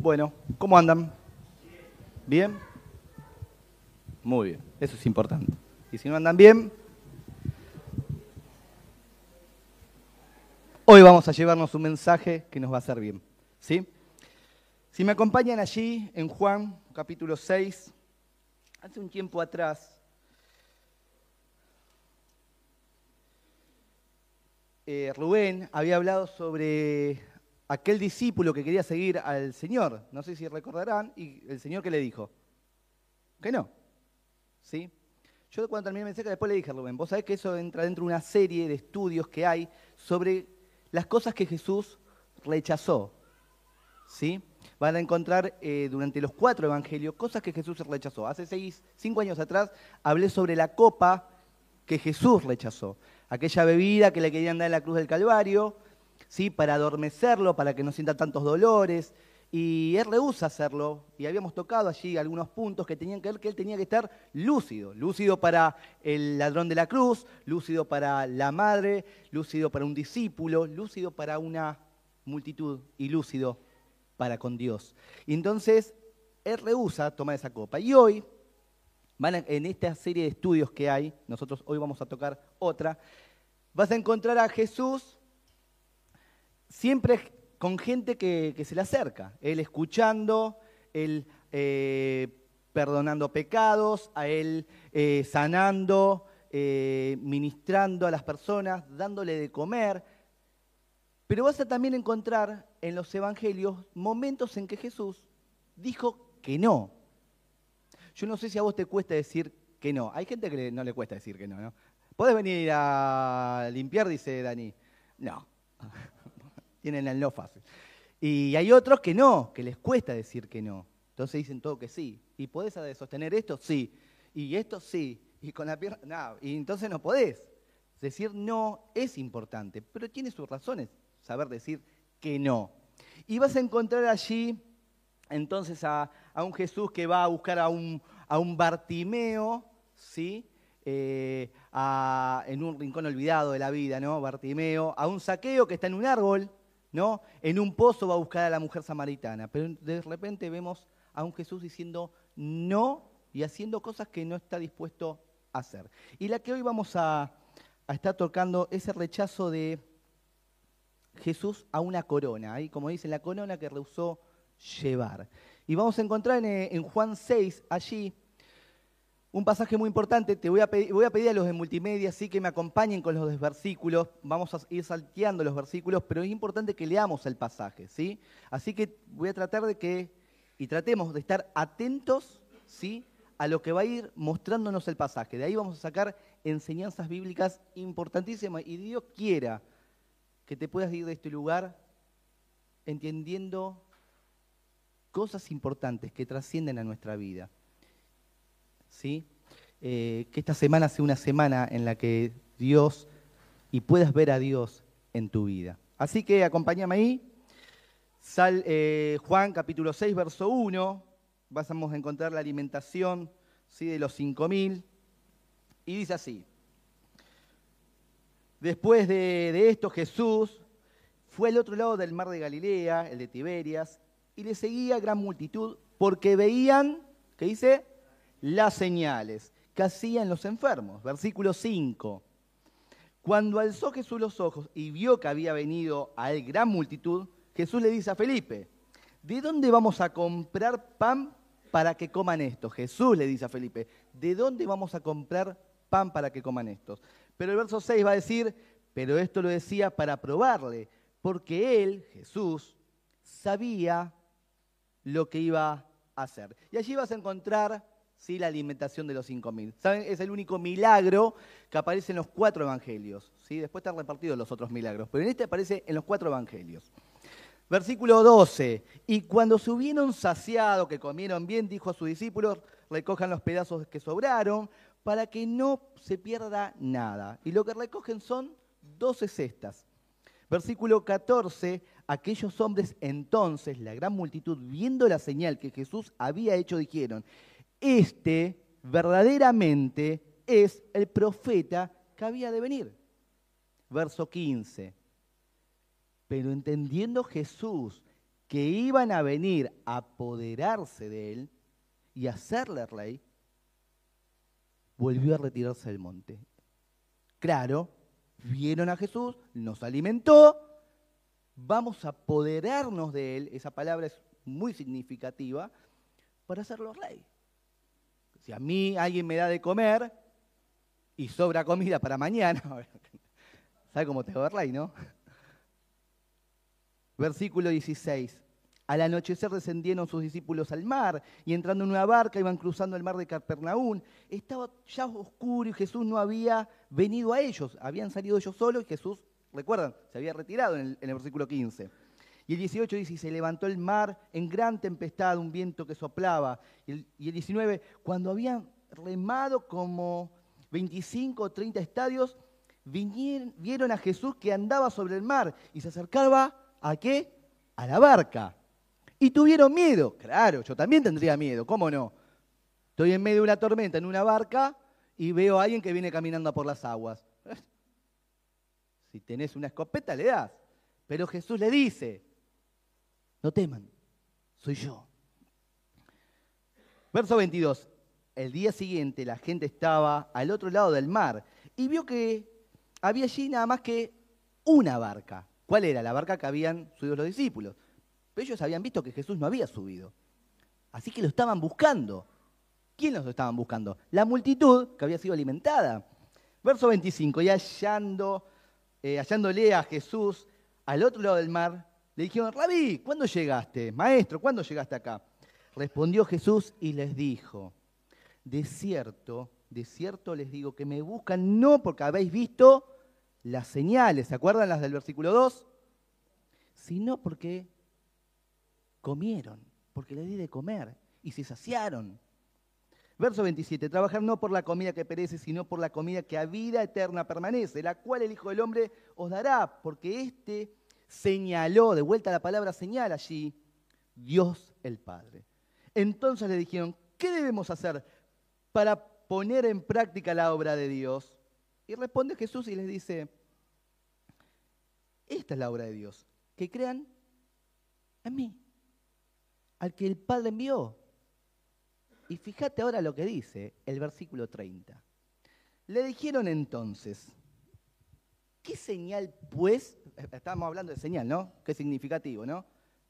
Bueno, ¿cómo andan? ¿Bien? Muy bien, eso es importante. Y si no andan bien, hoy vamos a llevarnos un mensaje que nos va a hacer bien. ¿Sí? Si me acompañan allí en Juan capítulo 6, hace un tiempo atrás, eh, Rubén había hablado sobre aquel discípulo que quería seguir al Señor. No sé si recordarán, y el Señor que le dijo, que no. ¿Sí? Yo cuando terminé el mensaje después le dije a Rubén, vos sabés que eso entra dentro de una serie de estudios que hay sobre las cosas que Jesús rechazó. ¿Sí? Van a encontrar eh, durante los cuatro evangelios cosas que Jesús rechazó. Hace seis, cinco años atrás hablé sobre la copa que Jesús rechazó. Aquella bebida que le querían dar en la cruz del Calvario, ¿sí? para adormecerlo, para que no sienta tantos dolores. Y él rehúsa hacerlo, y habíamos tocado allí algunos puntos que tenían que ver que él tenía que estar lúcido, lúcido para el ladrón de la cruz, lúcido para la madre, lúcido para un discípulo, lúcido para una multitud y lúcido para con Dios. Y entonces él rehúsa tomar esa copa. Y hoy, en esta serie de estudios que hay, nosotros hoy vamos a tocar otra, vas a encontrar a Jesús siempre con gente que, se le acerca, él escuchando, él eh, perdonando pecados, a él eh, sanando, eh, ministrando a las personas, dándole de comer. Pero vas a también encontrar en los evangelios momentos en que Jesús dijo que no. Yo no sé si a vos te cuesta decir que no. Hay gente que no le cuesta decir que no, ¿no? ¿Podés venir a limpiar? Dice Dani. No. Tienen el no fácil. Y hay otros que no, que les cuesta decir que no. Entonces dicen todo que sí. ¿Y podés sostener esto? Sí. Y esto sí. Y con la pierna, no. Y entonces no podés. Decir no es importante, pero tiene sus razones saber decir que no. Y vas a encontrar allí entonces a, un Jesús que va a buscar a un, Bartimeo, ¿sí? Eh, en un rincón olvidado de la vida, ¿no? Bartimeo, a un saqueo que está en un árbol, ¿no? En un pozo va a buscar a la mujer samaritana, pero de repente vemos a un Jesús diciendo no y haciendo cosas que no está dispuesto a hacer. Y la que hoy vamos a, estar tocando es el rechazo de Jesús a una corona, ahí como dice, la corona que rehusó llevar. Y vamos a encontrar en, en Juan 6, allí, un pasaje muy importante, te voy a, pedir, voy a pedir a los de multimedia sí que me acompañen con los versículos, vamos a ir salteando los versículos, pero es importante que leamos el pasaje, ¿sí? Así que voy a tratar de que, y tratemos de estar atentos, ¿sí? A lo que va a ir mostrándonos el pasaje. De ahí vamos a sacar enseñanzas bíblicas importantísimas y Dios quiera que te puedas ir de este lugar entendiendo cosas importantes que trascienden a nuestra vida. ¿Sí? Eh, que esta semana sea una semana en la que Dios y puedas ver a Dios en tu vida. Así que acompáñame ahí. Sal, eh, Juan capítulo 6, verso 1. Vamos a encontrar la alimentación ¿sí? de los 5.000. Y dice así. Después de, de esto Jesús fue al otro lado del mar de Galilea, el de Tiberias, y le seguía gran multitud porque veían, ¿qué dice? Las señales que hacían los enfermos. Versículo 5. Cuando alzó Jesús los ojos y vio que había venido a él gran multitud, Jesús le dice a Felipe, ¿de dónde vamos a comprar pan para que coman estos? Jesús le dice a Felipe, ¿de dónde vamos a comprar pan para que coman estos? Pero el verso 6 va a decir, pero esto lo decía para probarle, porque él, Jesús, sabía lo que iba a hacer. Y allí vas a encontrar la alimentación de los 5.000. ¿Saben? Es el único milagro que aparece en los cuatro evangelios. ¿sí? Después están repartidos los otros milagros, pero en este aparece en los cuatro evangelios. Versículo 12. Y cuando se hubieron saciado, que comieron bien, dijo a sus discípulos, recojan los pedazos que sobraron para que no se pierda nada. Y lo que recogen son 12 cestas. Versículo 14, aquellos hombres entonces, la gran multitud, viendo la señal que Jesús había hecho, dijeron, este verdaderamente es el profeta que había de venir. Verso 15. Pero entendiendo Jesús que iban a venir a apoderarse de él y hacerle rey, volvió a retirarse del monte. Claro, vieron a Jesús, nos alimentó, vamos a apoderarnos de él, esa palabra es muy significativa, para hacerlo rey. Si a mí alguien me da de comer y sobra comida para mañana, ¿sabe cómo te rey, no? Versículo 16. Al anochecer descendieron sus discípulos al mar y entrando en una barca iban cruzando el mar de Capernaum. Estaba ya oscuro y Jesús no había venido a ellos. Habían salido ellos solos y Jesús, recuerdan, se había retirado en el, versículo 15. Y el 18 dice, y se levantó el mar en gran tempestad, un viento que soplaba. Y el, y el 19, cuando habían remado como 25 o 30 estadios, vinieron, vieron a Jesús que andaba sobre el mar y se acercaba a qué? A la barca y tuvieron miedo. Claro, yo también tendría miedo, ¿cómo no? Estoy en medio de una tormenta en una barca y veo a alguien que viene caminando por las aguas. Si tenés una escopeta, le das. Pero Jesús le dice, no teman, soy yo. Verso 22. El día siguiente la gente estaba al otro lado del mar y vio que había allí nada más que una barca. ¿Cuál era? La barca que habían subido los discípulos ellos habían visto que Jesús no había subido. Así que lo estaban buscando. ¿Quién los estaban buscando? La multitud que había sido alimentada. Verso 25, y hallando, eh, hallándole a Jesús al otro lado del mar, le dijeron, Rabí, ¿cuándo llegaste? Maestro, ¿cuándo llegaste acá? Respondió Jesús y les dijo, de cierto, de cierto les digo que me buscan no porque habéis visto las señales, ¿se acuerdan las del versículo 2? Sino porque comieron, porque les di de comer y se saciaron. Verso 27, trabajar no por la comida que perece, sino por la comida que a vida eterna permanece, la cual el Hijo del Hombre os dará, porque éste señaló, de vuelta la palabra señal allí, Dios el Padre. Entonces le dijeron, ¿qué debemos hacer para poner en práctica la obra de Dios? Y responde Jesús y les dice, esta es la obra de Dios, que crean en mí al que el Padre envió. Y fíjate ahora lo que dice el versículo 30. Le dijeron entonces, ¿qué señal pues? Estábamos hablando de señal, ¿no? Qué significativo, ¿no?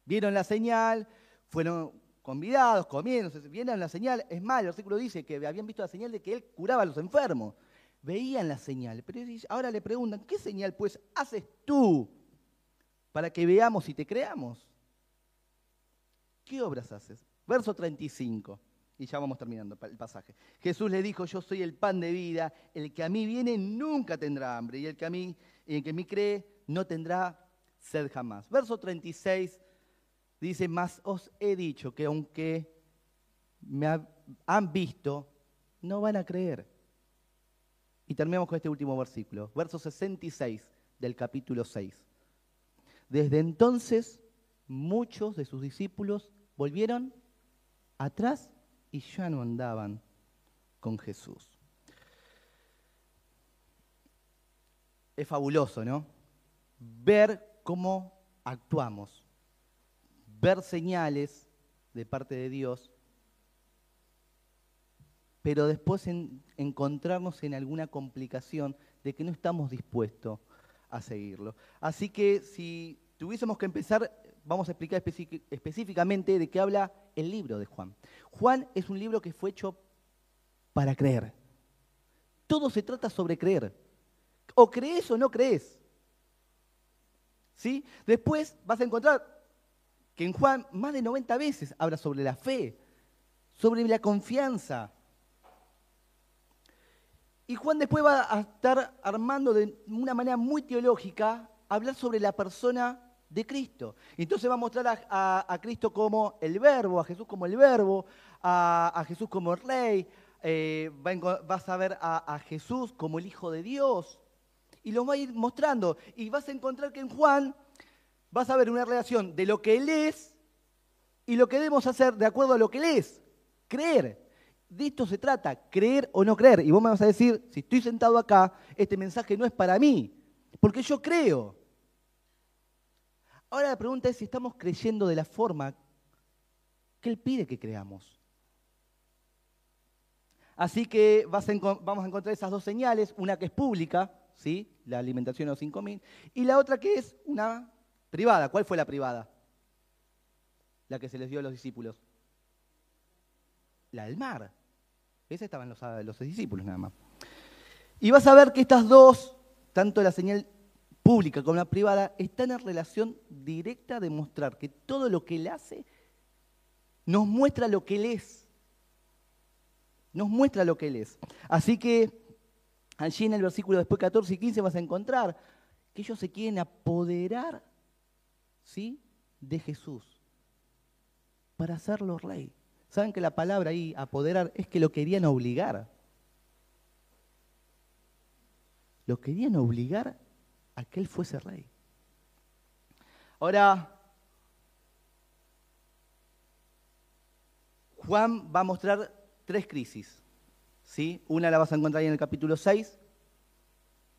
Vieron la señal, fueron convidados, comieron, vieron la señal. Es más, el versículo dice que habían visto la señal de que él curaba a los enfermos. Veían la señal. Pero ahora le preguntan, ¿qué señal pues haces tú para que veamos y te creamos? ¿qué obras haces? Verso 35, y ya vamos terminando el pasaje. Jesús le dijo, yo soy el pan de vida, el que a mí viene nunca tendrá hambre, y el que a mí, el que a cree no tendrá sed jamás. Verso 36 dice, mas os he dicho que aunque me han visto, no van a creer. Y terminamos con este último versículo, verso 66 del capítulo 6. Desde entonces muchos de sus discípulos volvieron atrás y ya no andaban con Jesús. Es fabuloso, ¿no? Ver cómo actuamos, ver señales de parte de Dios, pero después encontrarnos en alguna complicación de que no estamos dispuestos a seguirlo. Así que si tuviésemos que empezar vamos a explicar específicamente de qué habla el libro de Juan. Juan es un libro que fue hecho para creer. Todo se trata sobre creer. O crees o no crees. ¿Sí? Después vas a encontrar que en Juan más de 90 veces habla sobre la fe, sobre la confianza. Y Juan después va a estar armando de una manera muy teológica, hablar sobre la persona de Cristo. Entonces va a mostrar a, Cristo como el verbo, a Jesús como el verbo, a, Jesús como el rey, eh, vas a ver a, Jesús como el Hijo de Dios. Y lo va a ir mostrando. Y vas a encontrar que en Juan vas a ver una relación de lo que Él es y lo que debemos hacer de acuerdo a lo que Él es. Creer. De esto se trata, creer o no creer. Y vos me vas a decir, si estoy sentado acá, este mensaje no es para mí, porque yo creo. Ahora la pregunta es si estamos creyendo de la forma que Él pide que creamos. Así que vamos a encontrar esas dos señales, una que es pública, ¿sí? la alimentación de los 5.000, y la otra que es una privada. ¿Cuál fue la privada? La que se les dio a los discípulos. La del mar. Esa estaban los, los discípulos nada más. Y vas a ver que estas dos, tanto la señal pública como la privada, están en relación directa de mostrar que todo lo que Él hace nos muestra lo que Él es. Nos muestra lo que Él es. Así que allí en el versículo después 14 y 15 vas a encontrar que ellos se quieren apoderar ¿sí? de Jesús para hacerlo rey. Saben que la palabra ahí, apoderar, es que lo querían obligar. Lo querían obligar a que él fuese rey. Ahora, Juan va a mostrar tres crisis. ¿sí? Una la vas a encontrar en el capítulo 6,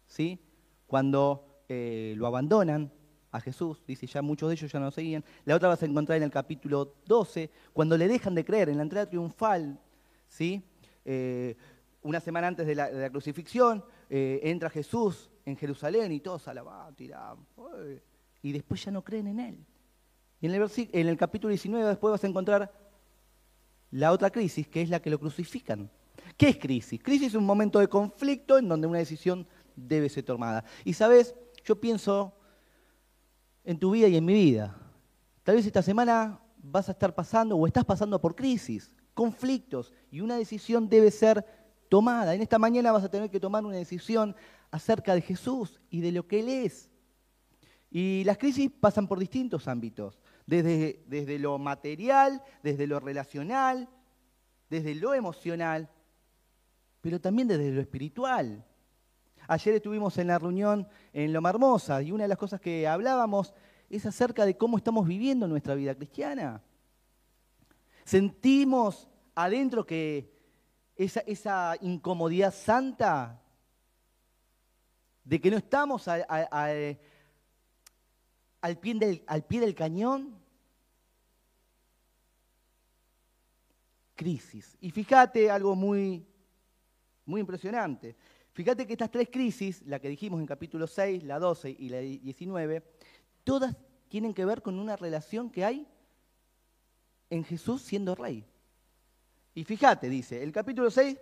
¿sí? cuando eh, lo abandonan a Jesús, dice ya muchos de ellos ya no lo seguían. La otra vas a encontrar en el capítulo 12, cuando le dejan de creer, en la entrada triunfal, ¿sí? Eh, una semana antes de la, crucifixión, eh, entra Jesús en Jerusalén y todos alaban, tiran, y después ya no creen en él. Y en el, en el capítulo 19 después vas a encontrar la otra crisis, que es la que lo crucifican. ¿Qué es crisis? Crisis es un momento de conflicto en donde una decisión debe ser tomada. Y sabes, yo pienso en tu vida y en mi vida. Tal vez esta semana vas a estar pasando o estás pasando por crisis, conflictos, y una decisión debe ser tomada. En esta mañana vas a tener que tomar una decisión acerca de Jesús y de lo que Él es. Y las crisis pasan por distintos ámbitos, desde, desde lo material, desde lo relacional, desde lo emocional, pero también desde lo espiritual. Ayer estuvimos en la reunión en Loma Hermosa y una de las cosas que hablábamos es acerca de cómo estamos viviendo nuestra vida cristiana. Sentimos adentro que esa, incomodidad santa de que no estamos al, pie, del, al pie del cañón. Crisis. Y fíjate algo muy, muy impresionante. Fíjate que estas tres crisis, la que dijimos en capítulo 6, la 12 y la 19, todas tienen que ver con una relación que hay en Jesús siendo rey. Y fíjate, dice, el capítulo 6,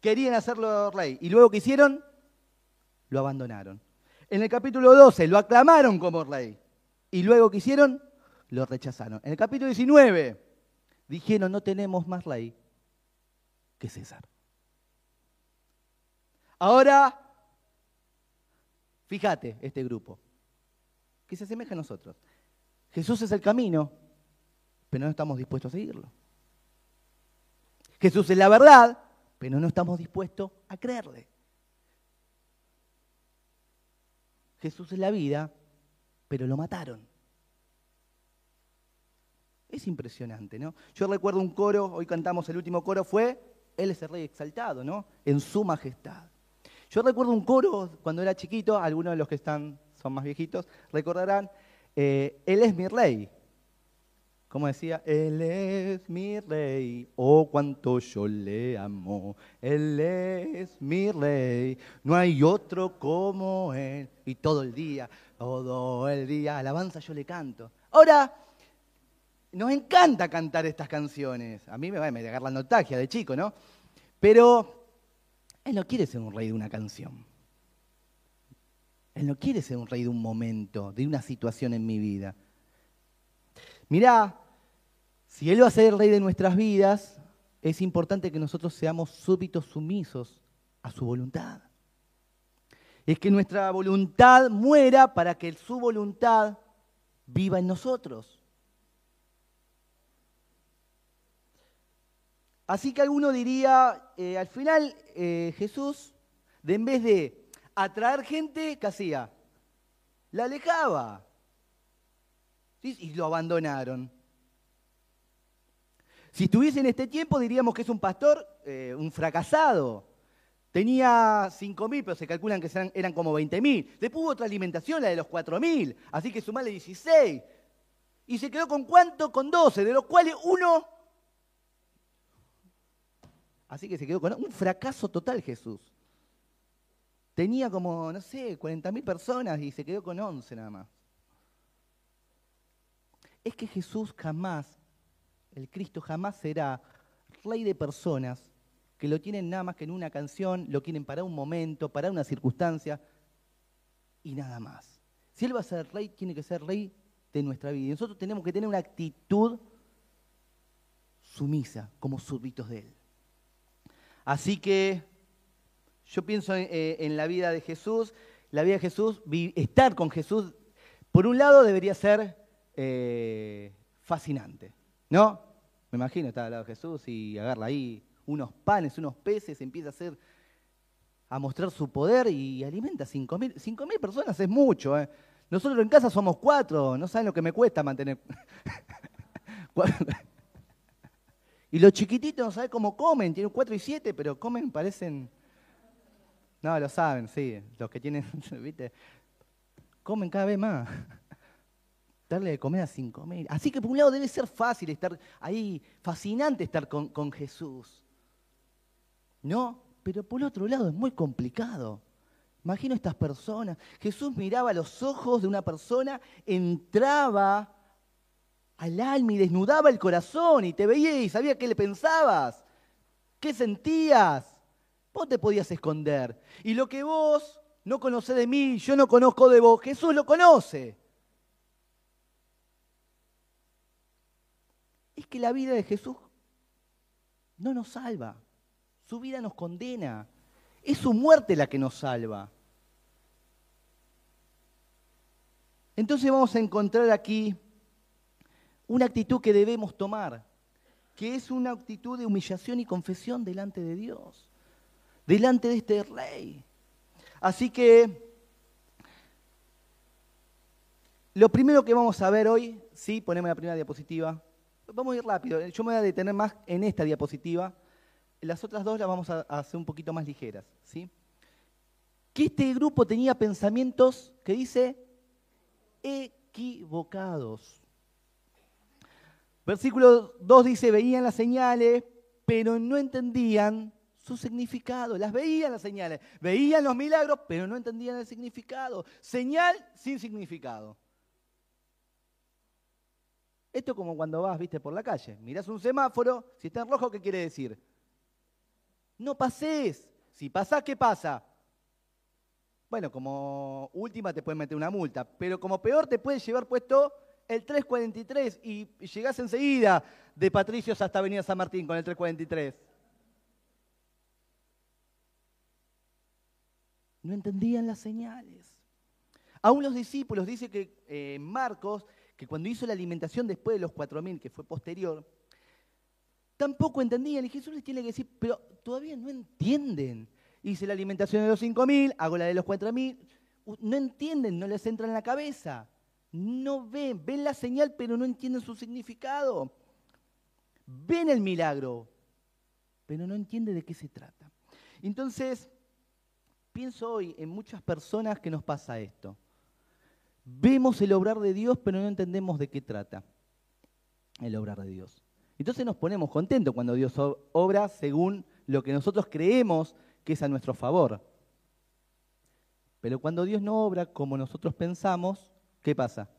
querían hacerlo rey. Y luego que hicieron, lo abandonaron. En el capítulo 12 lo aclamaron como rey. Y luego que hicieron, lo rechazaron. En el capítulo 19 dijeron, no tenemos más rey que César. Ahora, fíjate este grupo, que se asemeja a nosotros. Jesús es el camino, pero no estamos dispuestos a seguirlo. Jesús es la verdad, pero no estamos dispuestos a creerle. Jesús es la vida, pero lo mataron. Es impresionante, ¿no? Yo recuerdo un coro, hoy cantamos el último coro, fue Él es el Rey exaltado, ¿no? En su majestad. Yo recuerdo un coro cuando era chiquito, algunos de los que están, son más viejitos, recordarán, eh, Él es mi Rey. Como decía, Él es mi rey, oh cuánto yo le amo, Él es mi rey, no hay otro como Él. Y todo el día, todo el día, alabanza yo le canto. Ahora, nos encanta cantar estas canciones. A mí me va a agarrar la notagia de chico, ¿no? Pero Él no quiere ser un rey de una canción. Él no quiere ser un rey de un momento, de una situación en mi vida. Mirá, si Él va a ser rey de nuestras vidas, es importante que nosotros seamos súbitos sumisos a su voluntad. Es que nuestra voluntad muera para que su voluntad viva en nosotros. Así que alguno diría, eh, al final eh, Jesús, de en vez de atraer gente, ¿qué hacía? La alejaba. Y lo abandonaron. Si estuviese en este tiempo diríamos que es un pastor, eh, un fracasado. Tenía 5.000, pero se calculan que eran, eran como 20.000. Después hubo otra alimentación, la de los 4.000. Así que sumarle 16. Y se quedó con cuánto? Con 12, de los cuales uno... Así que se quedó con un fracaso total Jesús. Tenía como, no sé, 40.000 personas y se quedó con 11 nada más. Es que Jesús jamás, el Cristo jamás será rey de personas que lo tienen nada más que en una canción, lo quieren para un momento, para una circunstancia y nada más. Si Él va a ser rey, tiene que ser rey de nuestra vida. Y nosotros tenemos que tener una actitud sumisa, como súbditos de Él. Así que yo pienso eh, en, la vida de Jesús, la vida de Jesús, estar con Jesús, por un lado debería ser eh, fascinante, ¿no? Me imagino estar al lado de Jesús y agarra ahí unos panes, unos peces, empieza a hacer, a mostrar su poder y alimenta a 5.000 mil personas, es mucho. ¿eh? Nosotros en casa somos cuatro, no saben lo que me cuesta mantener. y los chiquititos no saben cómo comen, tienen cuatro y siete, pero comen, parecen... No, lo saben, sí, los que tienen, ¿viste? Comen cada vez más darle de comer a cinco mil. Así que por un lado debe ser fácil estar ahí, fascinante estar con, Jesús. ¿no? Pero por otro lado es muy complicado. Imagino estas personas. Jesús miraba los ojos de una persona, entraba al alma y desnudaba el corazón y te veía y sabía qué le pensabas, qué sentías. Vos te podías esconder. Y lo que vos no conocés de mí, yo no conozco de vos, Jesús lo conoce. Que la vida de Jesús no nos salva. Su vida nos condena. Es su muerte la que nos salva. Entonces vamos a encontrar aquí una actitud que debemos tomar, que es una actitud de humillación y confesión delante de Dios, delante de este rey. Así que lo primero que vamos a ver hoy, sí, poneme la primera diapositiva. Vamos a ir rápido, yo me voy a detener más en esta diapositiva las otras dos las vamos a, hacer un poquito más ligeras. ¿sí? Que este grupo tenía pensamientos que dice equivocados. Versículo 2 dice, veían las señales, pero no entendían su significado. Las veían las señales, veían los milagros, pero no entendían el significado. Señal sin significado. Esto es como cuando vas, viste, por la calle. Mirás un semáforo, si está en rojo, ¿qué quiere decir? no pases. Si pasás, ¿qué pasa? Bueno, como última te pueden meter una multa, pero como peor te puede llevar puesto el 343 y llegás enseguida de Patricios hasta Avenida San Martín con el 343. No entendían las señales. Aún los discípulos, dice que eh, Marcos, que cuando hizo la alimentación después de los 4.000, que fue posterior, tampoco entendían. Y Jesús les tiene que decir, pero todavía no entienden. Hice la alimentación de los 5.000, hago la de los 4.000. No entienden, no les entra en la cabeza. No ven, ven la señal, pero no entienden su significado. Ven el milagro, pero no entienden de qué se trata. Entonces, pienso hoy en muchas personas que nos pasa esto. Vemos el obrar de Dios, pero no entendemos de qué trata el obrar de Dios. Entonces nos ponemos contentos cuando Dios obra según lo que nosotros creemos que es a nuestro favor. Pero cuando Dios no obra como nosotros pensamos, ¿qué pasa?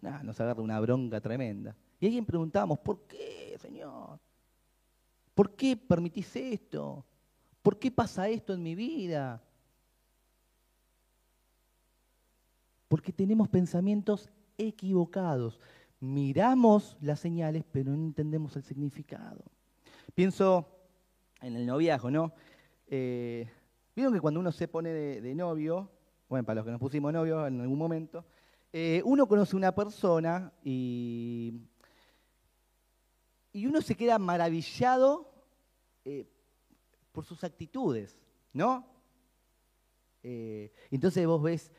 nos agarra una bronca tremenda. Y alguien preguntamos, ¿por qué, Señor? ¿Por qué permitís esto? ¿Por qué pasa esto en mi vida? Porque tenemos pensamientos equivocados miramos las señales, pero no entendemos el significado. Pienso en el noviazgo, ¿no? Eh, Vieron que cuando uno se pone de, novio, bueno, para los que nos pusimos novio en algún momento, eh, uno conoce una persona y, y uno se queda maravillado eh, por sus actitudes, ¿no? Entonces vos ves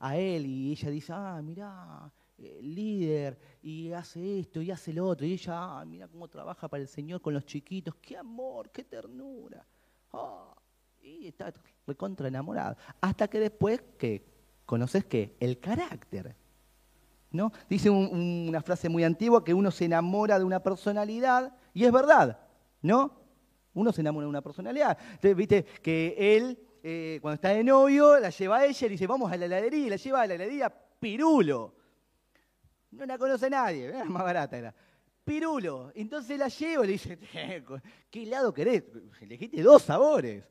a él y ella dice, ah, mirá, eh, líder y hace esto y hace lo otro. Y ella, ah, mira cómo trabaja para el Señor con los chiquitos. Qué amor, qué ternura. oh, y está recontra enamorado. Hasta que después, que conoces qué? El carácter. ¿No? Dice una frase muy antigua que uno se enamora de una personalidad, y es verdad, ¿no? Uno se enamora de una personalidad. Entonces, viste que él, eh, cuando está de novio, la lleva a ella y dice, vamos a la heladería, y la lleva a la heladería Pirulo. No la conoce nadie, era más barata era. Pirulo. Entonces la llevo y le dice, ¿qué helado querés? Elegiste dos sabores.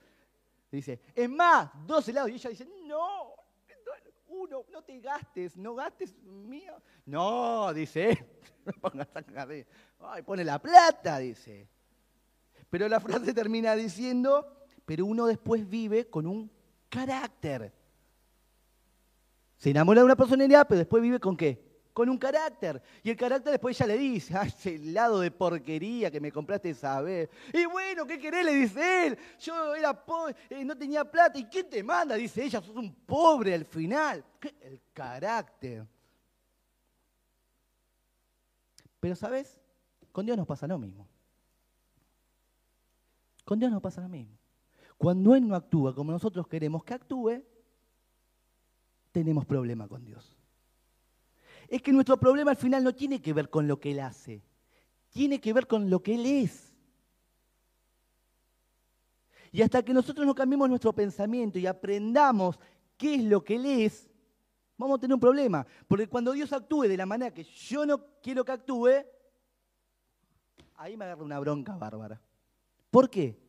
Dice, es más, dos helados. Y ella dice, no, uno, no te gastes, no gastes mío. No, dice, no pongas Ay, pone la plata, dice. Pero la frase termina diciendo, pero uno después vive con un carácter. Se enamora de una personalidad, pero después vive con qué? con un carácter. Y el carácter después ella le dice, ay, ese helado de porquería que me compraste esa vez. Y bueno, ¿qué querés? Le dice él. Yo era pobre, eh, no tenía plata. ¿Y quién te manda? Dice ella, sos un pobre al final. El carácter. Pero ¿sabes? Con Dios nos pasa lo mismo. Con Dios nos pasa lo mismo. Cuando Él no actúa como nosotros queremos que actúe, tenemos problema con Dios es que nuestro problema al final no tiene que ver con lo que Él hace, tiene que ver con lo que Él es. Y hasta que nosotros no cambiemos nuestro pensamiento y aprendamos qué es lo que Él es, vamos a tener un problema. Porque cuando Dios actúe de la manera que yo no quiero que actúe, ahí me agarra una bronca bárbara. ¿Por qué?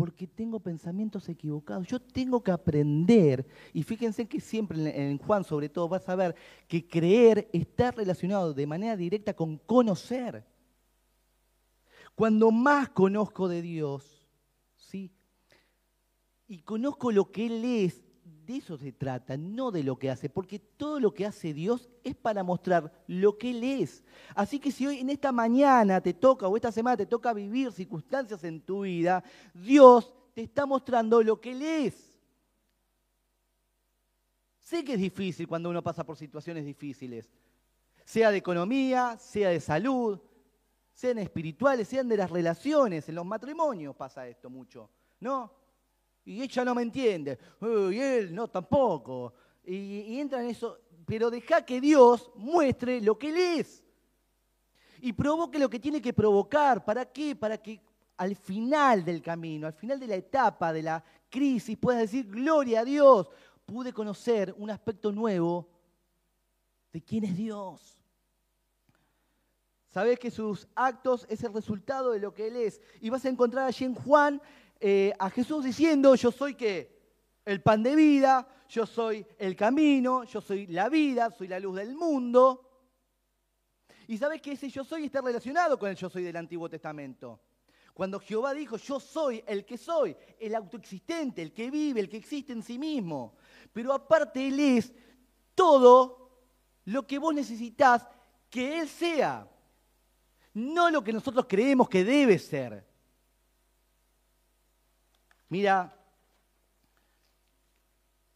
Porque tengo pensamientos equivocados. Yo tengo que aprender, y fíjense que siempre en Juan sobre todo vas a ver que creer está relacionado de manera directa con conocer. Cuando más conozco de Dios, ¿sí? Y conozco lo que Él es, de eso se trata, no de lo que hace, porque todo lo que hace Dios es para mostrar lo que Él es. Así que si hoy en esta mañana te toca o esta semana te toca vivir circunstancias en tu vida, Dios te está mostrando lo que Él es. Sé que es difícil cuando uno pasa por situaciones difíciles, sea de economía, sea de salud, sean espirituales, sean de las relaciones, en los matrimonios pasa esto mucho, ¿no? Y ella no me entiende. y él no tampoco. Y, entra en eso. Pero deja que Dios muestre lo que Él es. Y provoque lo que tiene que provocar. ¿Para qué? Para que al final del camino, al final de la etapa de la crisis, puedas decir, gloria a Dios, pude conocer un aspecto nuevo de quién es Dios. Sabes que sus actos es el resultado de lo que Él es. Y vas a encontrar allí en Juan eh, a Jesús diciendo, yo soy qué? El pan de vida, yo soy el camino, yo soy la vida, soy la luz del mundo. Y sabes que ese yo soy está relacionado con el yo soy del Antiguo Testamento. Cuando Jehová dijo, yo soy el que soy, el autoexistente, el que vive, el que existe en sí mismo. Pero aparte Él es todo lo que vos necesitas que Él sea. No lo que nosotros creemos que debe ser. Mira,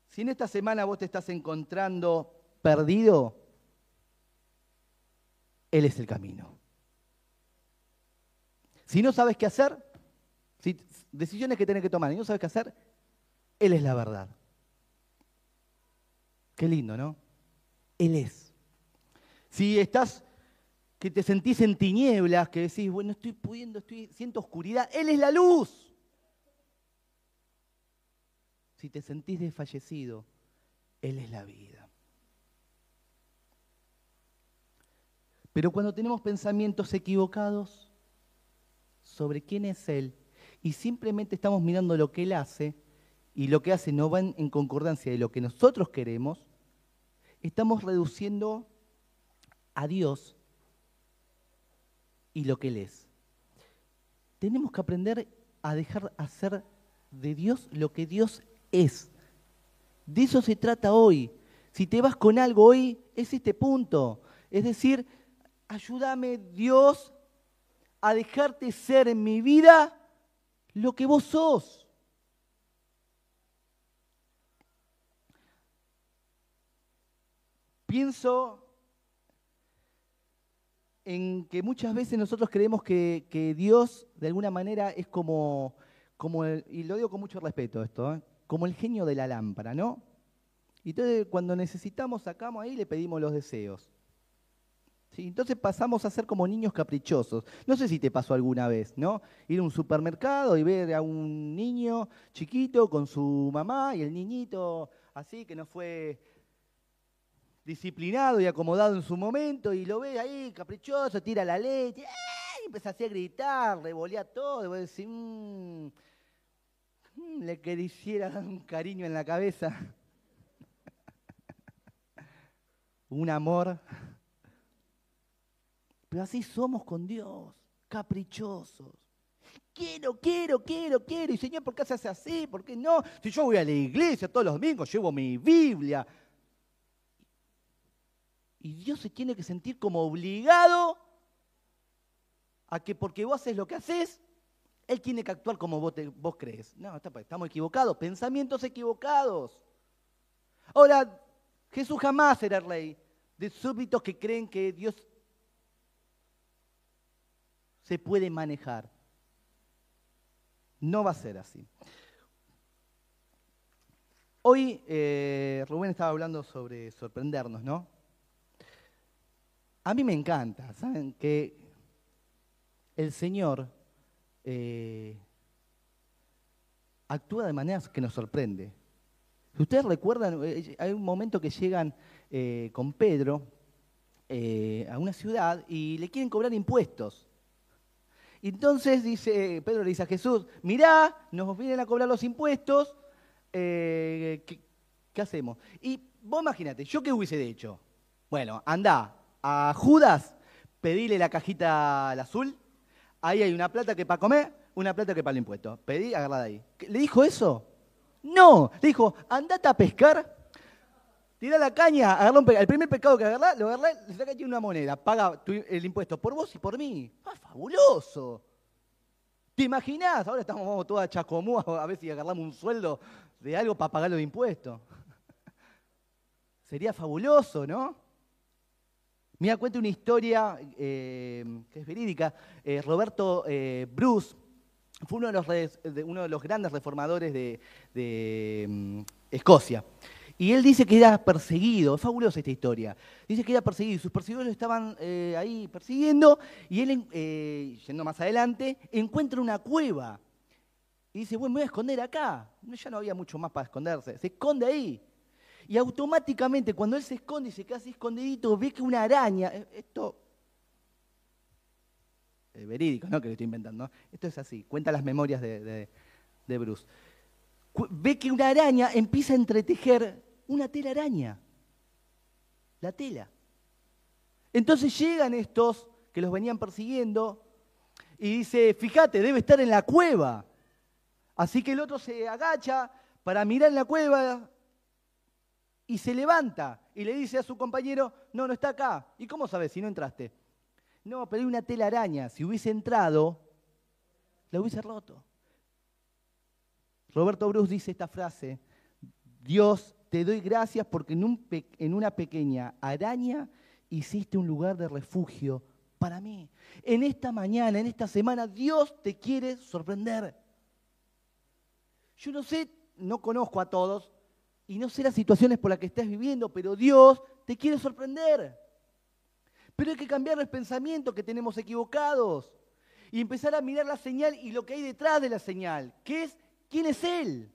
si en esta semana vos te estás encontrando perdido, Él es el camino. Si no sabes qué hacer, si, decisiones que tenés que tomar y no sabes qué hacer, Él es la verdad. Qué lindo, ¿no? Él es. Si estás, que te sentís en tinieblas, que decís, bueno, estoy pudiendo, estoy, siento oscuridad, Él es la luz si te sentís desfallecido, Él es la vida. Pero cuando tenemos pensamientos equivocados sobre quién es Él y simplemente estamos mirando lo que Él hace y lo que hace no va en, concordancia de lo que nosotros queremos, estamos reduciendo a Dios y lo que Él es. Tenemos que aprender a dejar hacer de Dios lo que Dios es. De eso se trata hoy. Si te vas con algo hoy, es este punto. Es decir, ayúdame Dios a dejarte ser en mi vida lo que vos sos. Pienso en que muchas veces nosotros creemos que, Dios de alguna manera es como, como y lo digo con mucho respeto esto, ¿eh? Como el genio de la lámpara, ¿no? Y entonces cuando necesitamos sacamos ahí y le pedimos los deseos. Entonces pasamos a ser como niños caprichosos. No sé si te pasó alguna vez, ¿no? Ir a un supermercado y ver a un niño chiquito con su mamá y el niñito así que no fue disciplinado y acomodado en su momento y lo ve ahí caprichoso, tira la leche, y empieza así a gritar, revolea todo, y vos decís, mmm, le quisiera dar un cariño en la cabeza, un amor. Pero así somos con Dios, caprichosos. Quiero, quiero, quiero, quiero. Y Señor, ¿por qué se hace así? ¿Por qué no? Si yo voy a la iglesia todos los domingos, llevo mi Biblia. Y Dios se tiene que sentir como obligado a que porque vos haces lo que haces, Él tiene que actuar como vos, crees. No, estamos equivocados, pensamientos equivocados. Ahora, Jesús jamás era rey de súbditos que creen que Dios se puede manejar. No va a ser así. Hoy eh, Rubén estaba hablando sobre sorprendernos, ¿no? A mí me encanta, ¿saben? Que el Señor eh, actúa de maneras que nos sorprende. Si ustedes recuerdan, eh, hay un momento que llegan con Pedro a una ciudad y le quieren cobrar impuestos. Entonces dice, Pedro le dice a Jesús, mirá, nos vienen a cobrar los impuestos, eh, ¿qué, hacemos? Y vos imagínate, ¿yo qué hubiese hecho? Bueno, anda a Judas, pedile la cajita al azul, ahí hay una plata que para comer, una plata que para el impuesto. Pedí, agarrada ahí. ¿Le dijo eso? No, le dijo, andate a pescar, tirá la caña, agarrá el primer pescado que agarrá, lo agarrá, le saca una moneda, paga el impuesto por vos y por mí. ¡Ah, fabuloso! ¿Te imaginás? Ahora estamos vamos toda chacomúa a ver si agarramos un sueldo de algo para pagar los impuestos. Sería fabuloso, ¿no? Mira, cuento una historia eh, que es verídica. Eh, Roberto eh, Bruce fue uno de, los, grandes reformadores de mm, Escocia. Y él dice que era perseguido, es fabulosa esta historia. Dice que era perseguido, sus perseguidores lo estaban ahí persiguiendo y él, yendo más adelante, encuentra una cueva. Y dice, bueno, me voy a esconder acá. Ya no había mucho más para esconderse. Se esconde ahí. Y automáticamente cuando él se esconde y se queda así escondidito, ve que una araña, eh, esto es verídico, no que lo estoy inventando, esto es así, cuenta las memorias de, de Bruce ve que una araña empieza a entretejer una tela araña. La tela. Entonces llegan estos que los venían persiguiendo y dice, fíjate, debe estar en la cueva. Así que el otro se agacha para mirar en la cueva y se levanta y le dice a su compañero, no, no está acá. ¿Y cómo sabes si no entraste? No, pero hay una tela araña. Si hubiese entrado, la hubiese roto. Roberto Bruce dice esta frase, Dios, te doy gracias porque en, una pequeña araña hiciste un lugar de refugio para mí. En esta mañana, en esta semana, Dios te quiere sorprender. Yo no sé, no conozco a todos y no sé las situaciones por las que estás viviendo, pero Dios te quiere sorprender. Pero hay que cambiar los pensamientos que tenemos equivocados y empezar a mirar la señal y lo que hay detrás de la señal, que es quién es Él.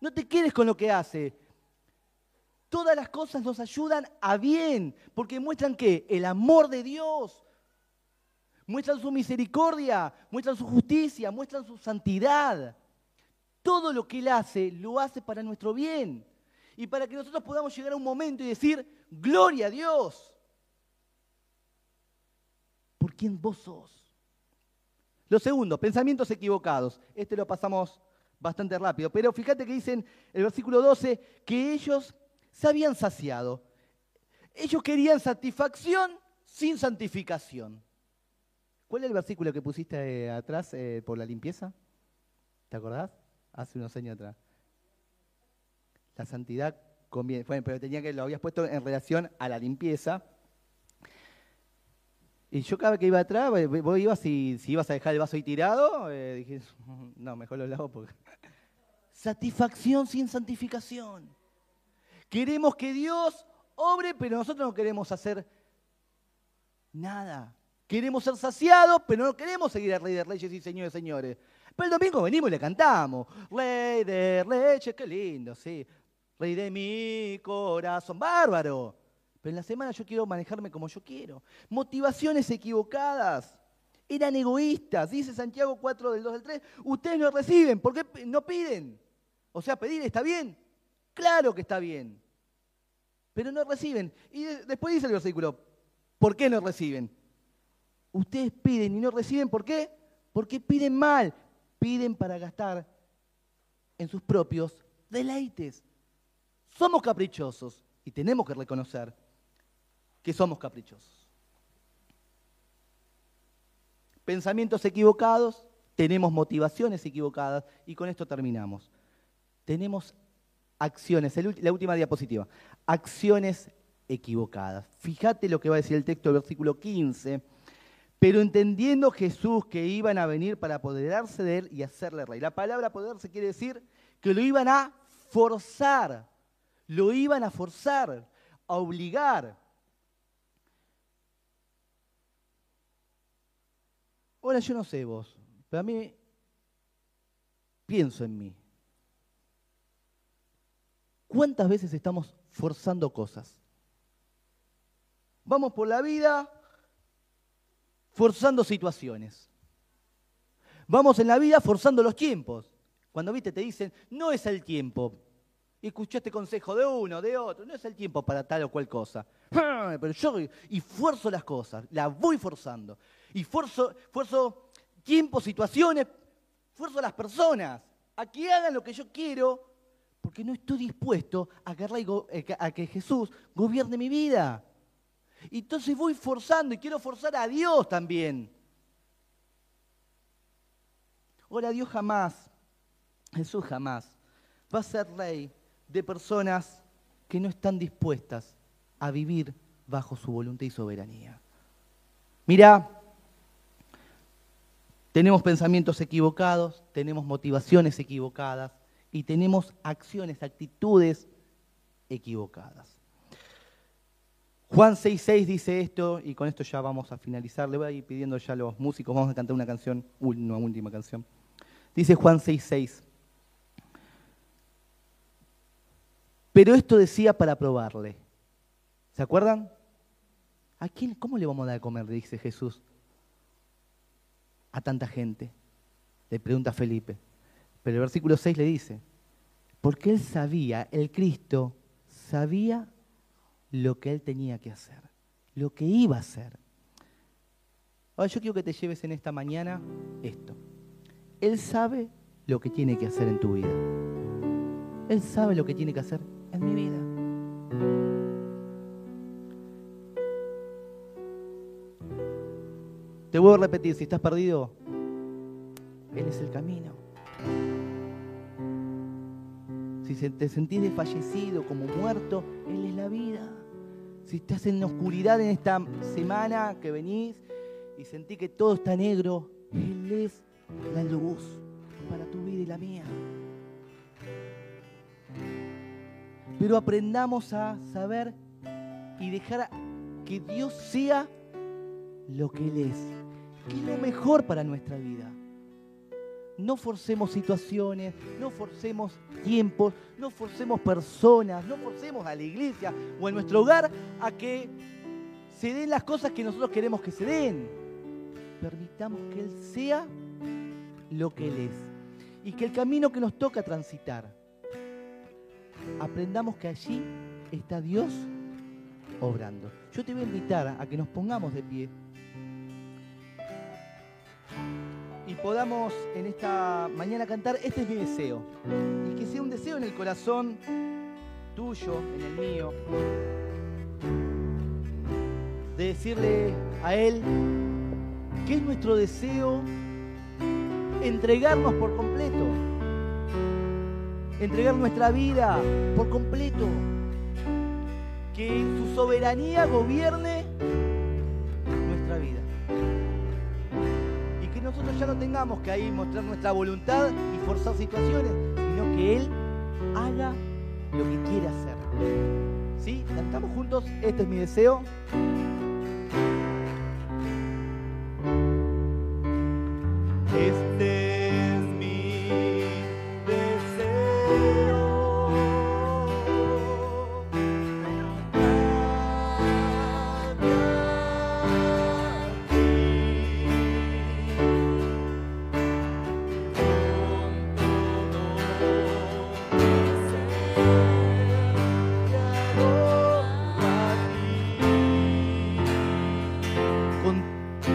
No te quedes con lo que hace. Todas las cosas nos ayudan a bien, porque muestran que el amor de Dios, muestran su misericordia, muestran su justicia, muestran su santidad. Todo lo que Él hace, lo hace para nuestro bien. Y para que nosotros podamos llegar a un momento y decir, gloria a Dios, por quien vos sos. Lo segundo, pensamientos equivocados. Este lo pasamos bastante rápido. Pero fíjate que dicen el versículo 12 que ellos se habían saciado. Ellos querían satisfacción sin santificación. ¿Cuál es el versículo que pusiste eh, atrás eh, por la limpieza? ¿Te acordás? Hace unos años atrás. La santidad conviene. Bueno, pero tenía que lo habías puesto en relación a la limpieza. Y yo cada vez que iba atrás, vos ibas y si ibas a dejar el vaso ahí tirado, eh, dije, no, mejor lo lavo porque... Satisfacción sin santificación. Queremos que Dios obre, pero nosotros no queremos hacer nada. Queremos ser saciados, pero no queremos seguir al Rey de Reyes y Señores Señores. Pero el domingo venimos y le cantamos. Rey de Reyes, qué lindo, sí. Rey de mi corazón, bárbaro. Pero en la semana yo quiero manejarme como yo quiero. Motivaciones equivocadas. Eran egoístas. Dice Santiago 4 del 2 del 3. Ustedes no reciben. ¿Por qué no piden? O sea, pedir está bien. Claro que está bien. Pero no reciben. Y después dice el versículo. ¿Por qué no reciben? Ustedes piden y no reciben. ¿Por qué? Porque piden mal. Piden para gastar en sus propios deleites. Somos caprichosos y tenemos que reconocer que somos caprichosos. Pensamientos equivocados, tenemos motivaciones equivocadas y con esto terminamos. Tenemos acciones, la última diapositiva, acciones equivocadas. Fíjate lo que va a decir el texto del versículo 15. Pero entendiendo Jesús que iban a venir para apoderarse de él y hacerle rey. La palabra apoderarse quiere decir que lo iban a forzar, lo iban a forzar, a obligar. Ahora yo no sé vos, pero a mí pienso en mí. ¿Cuántas veces estamos forzando cosas? Vamos por la vida forzando situaciones. Vamos en la vida forzando los tiempos. Cuando viste te dicen, no es el tiempo. Y escuchaste consejo de uno, de otro, no es el tiempo para tal o cual cosa. Pero yo y fuerzo las cosas, las voy forzando y fuerzo, tiempo, situaciones, fuerzo a las personas a que hagan lo que yo quiero, porque no estoy dispuesto a eh, a que Jesús gobierne mi vida. Y entonces voy forzando y quiero forzar a Dios también. Ahora Dios jamás, Jesús jamás, va a ser rey de personas que no están dispuestas a vivir bajo su voluntad y soberanía. Mira, tenemos pensamientos equivocados, tenemos motivaciones equivocadas y tenemos acciones, actitudes equivocadas. Juan 6.6 dice esto, y con esto ya vamos a finalizar. Le voy a ir pidiendo ya a los músicos, vamos a cantar una canción, una última canción. Dice Juan 6.6. Pero esto decía para probarle. ¿Se acuerdan? ¿A quién, cómo le vamos a dar a comer? dice Jesús a tanta gente? Le pregunta Felipe. Pero el versículo 6 le dice, porque él sabía, el Cristo sabía lo que él tenía que hacer, lo que iba a hacer. Ahora yo quiero que te lleves en esta mañana esto. Él sabe lo que tiene que hacer en tu vida. Él sabe lo que tiene que hacer en mi vida. Te voy a repetir, si estás perdido, Él es el camino. Si te sentís desfallecido, como muerto, Él es la vida. Si estás en oscuridad en esta semana que venís y sentís que todo está negro, Él es la luz para tu vida y la mía. Pero aprendamos a saber y dejar que Dios sea lo que Él es, que es lo mejor para nuestra vida. No forcemos situaciones, no forcemos tiempos, no forcemos personas, no forcemos a la iglesia o a nuestro hogar a que se den las cosas que nosotros queremos que se den. Permitamos que Él sea lo que Él es y que el camino que nos toca transitar, aprendamos que allí está Dios obrando. Yo te voy a invitar a que nos pongamos de pie. Podamos en esta mañana cantar, este es mi deseo. Y que sea un deseo en el corazón tuyo, en el mío, de decirle a Él que es nuestro deseo entregarnos por completo, entregar nuestra vida por completo, que su soberanía gobierne nosotros ya no tengamos que ahí mostrar nuestra voluntad y forzar situaciones, sino que Él haga lo que quiere hacer. ¿Sí? ¿Cantamos juntos? Este es mi deseo.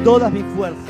Todas mis fuerzas.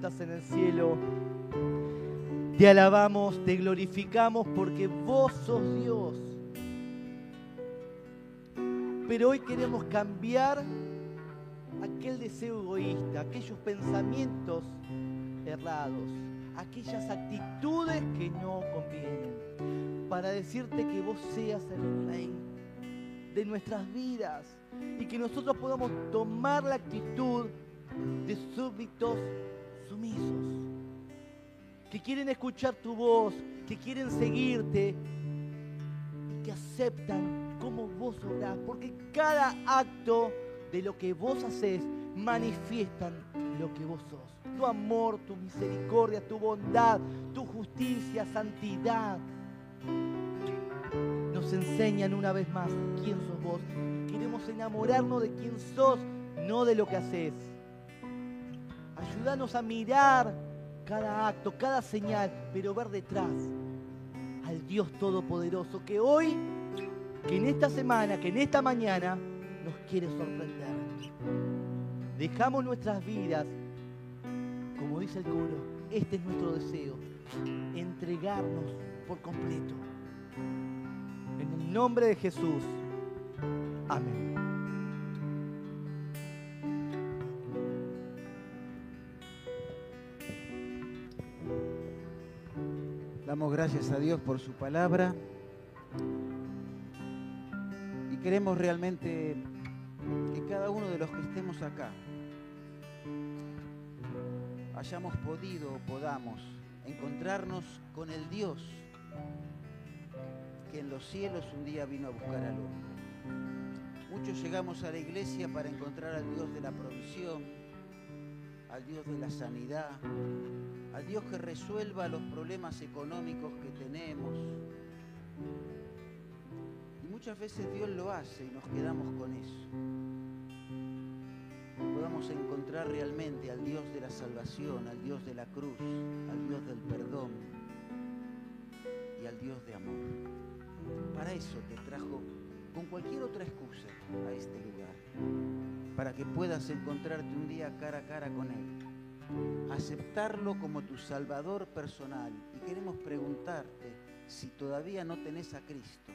Estás en el cielo. Te alabamos, te glorificamos porque vos sos Dios. Pero hoy queremos cambiar aquel deseo egoísta, aquellos pensamientos errados, aquellas actitudes que no convienen, para decirte que vos seas el rey de nuestras vidas y que nosotros podamos tomar la actitud de súbditos sumisos, que quieren escuchar tu voz, que quieren seguirte, que aceptan cómo vos obrás, porque cada acto de lo que vos haces manifiestan lo que vos sos. Tu amor, tu misericordia, tu bondad, tu justicia, santidad. Nos enseñan una vez más quién sos vos. Queremos enamorarnos de quién sos, no de lo que haces. Ayúdanos a mirar cada acto, cada señal, pero ver detrás al Dios Todopoderoso que hoy, que en esta semana, que en esta mañana nos quiere sorprender. Dejamos nuestras vidas, como dice el coro, este es nuestro deseo, entregarnos por completo. En el nombre de Jesús. Amén. Damos gracias a Dios por su palabra y queremos realmente que cada uno de los que estemos acá hayamos podido o podamos encontrarnos con el Dios que en los cielos un día vino a buscar al hombre. Muchos llegamos a la iglesia para encontrar al Dios de la provisión, al Dios de la sanidad, al Dios que resuelva los problemas económicos que tenemos. Y muchas veces Dios lo hace y nos quedamos con eso. podamos encontrar realmente al Dios de la salvación, al Dios de la cruz, al Dios del perdón y al Dios de amor. Para eso te trajo con cualquier otra excusa a este lugar, para que puedas encontrarte un día cara a cara con Él, aceptarlo como tu Salvador personal. Y queremos preguntarte si todavía no tenés a Cristo,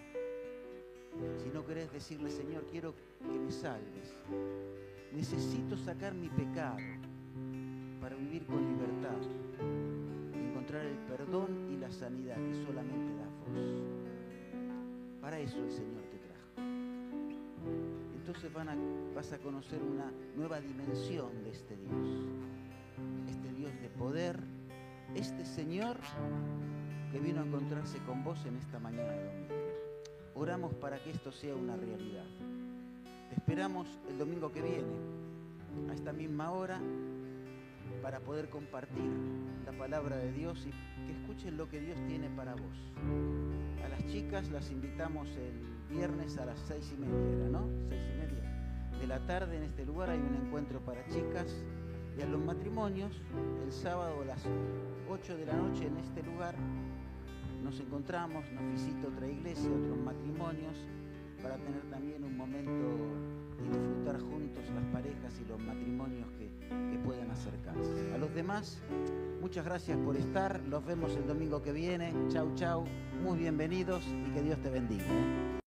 si no querés decirle, Señor, quiero que me salves, necesito sacar mi pecado para vivir con libertad, encontrar el perdón y la sanidad que solamente da vos. Para eso el Señor te entonces vas a conocer una nueva dimensión de este Dios. Poder, este Señor que vino a encontrarse con vos en esta mañana de domingo. Oramos para que esto sea una realidad. Te esperamos el domingo que viene, a esta misma hora, para poder compartir la palabra de Dios y que escuchen lo que Dios tiene para vos. A las chicas las invitamos el viernes a las seis y media, ¿no? Seis y media de la tarde en este lugar hay un encuentro para chicas y a los matrimonios el sábado a las 8 de la noche en este lugar nos encontramos, nos visita otra iglesia, otros matrimonios para tener también un momento y disfrutar juntos las parejas y los matrimonios que, que puedan acercarse. A los demás, muchas gracias por estar, los vemos el domingo que viene, chau chau, muy bienvenidos y que Dios te bendiga.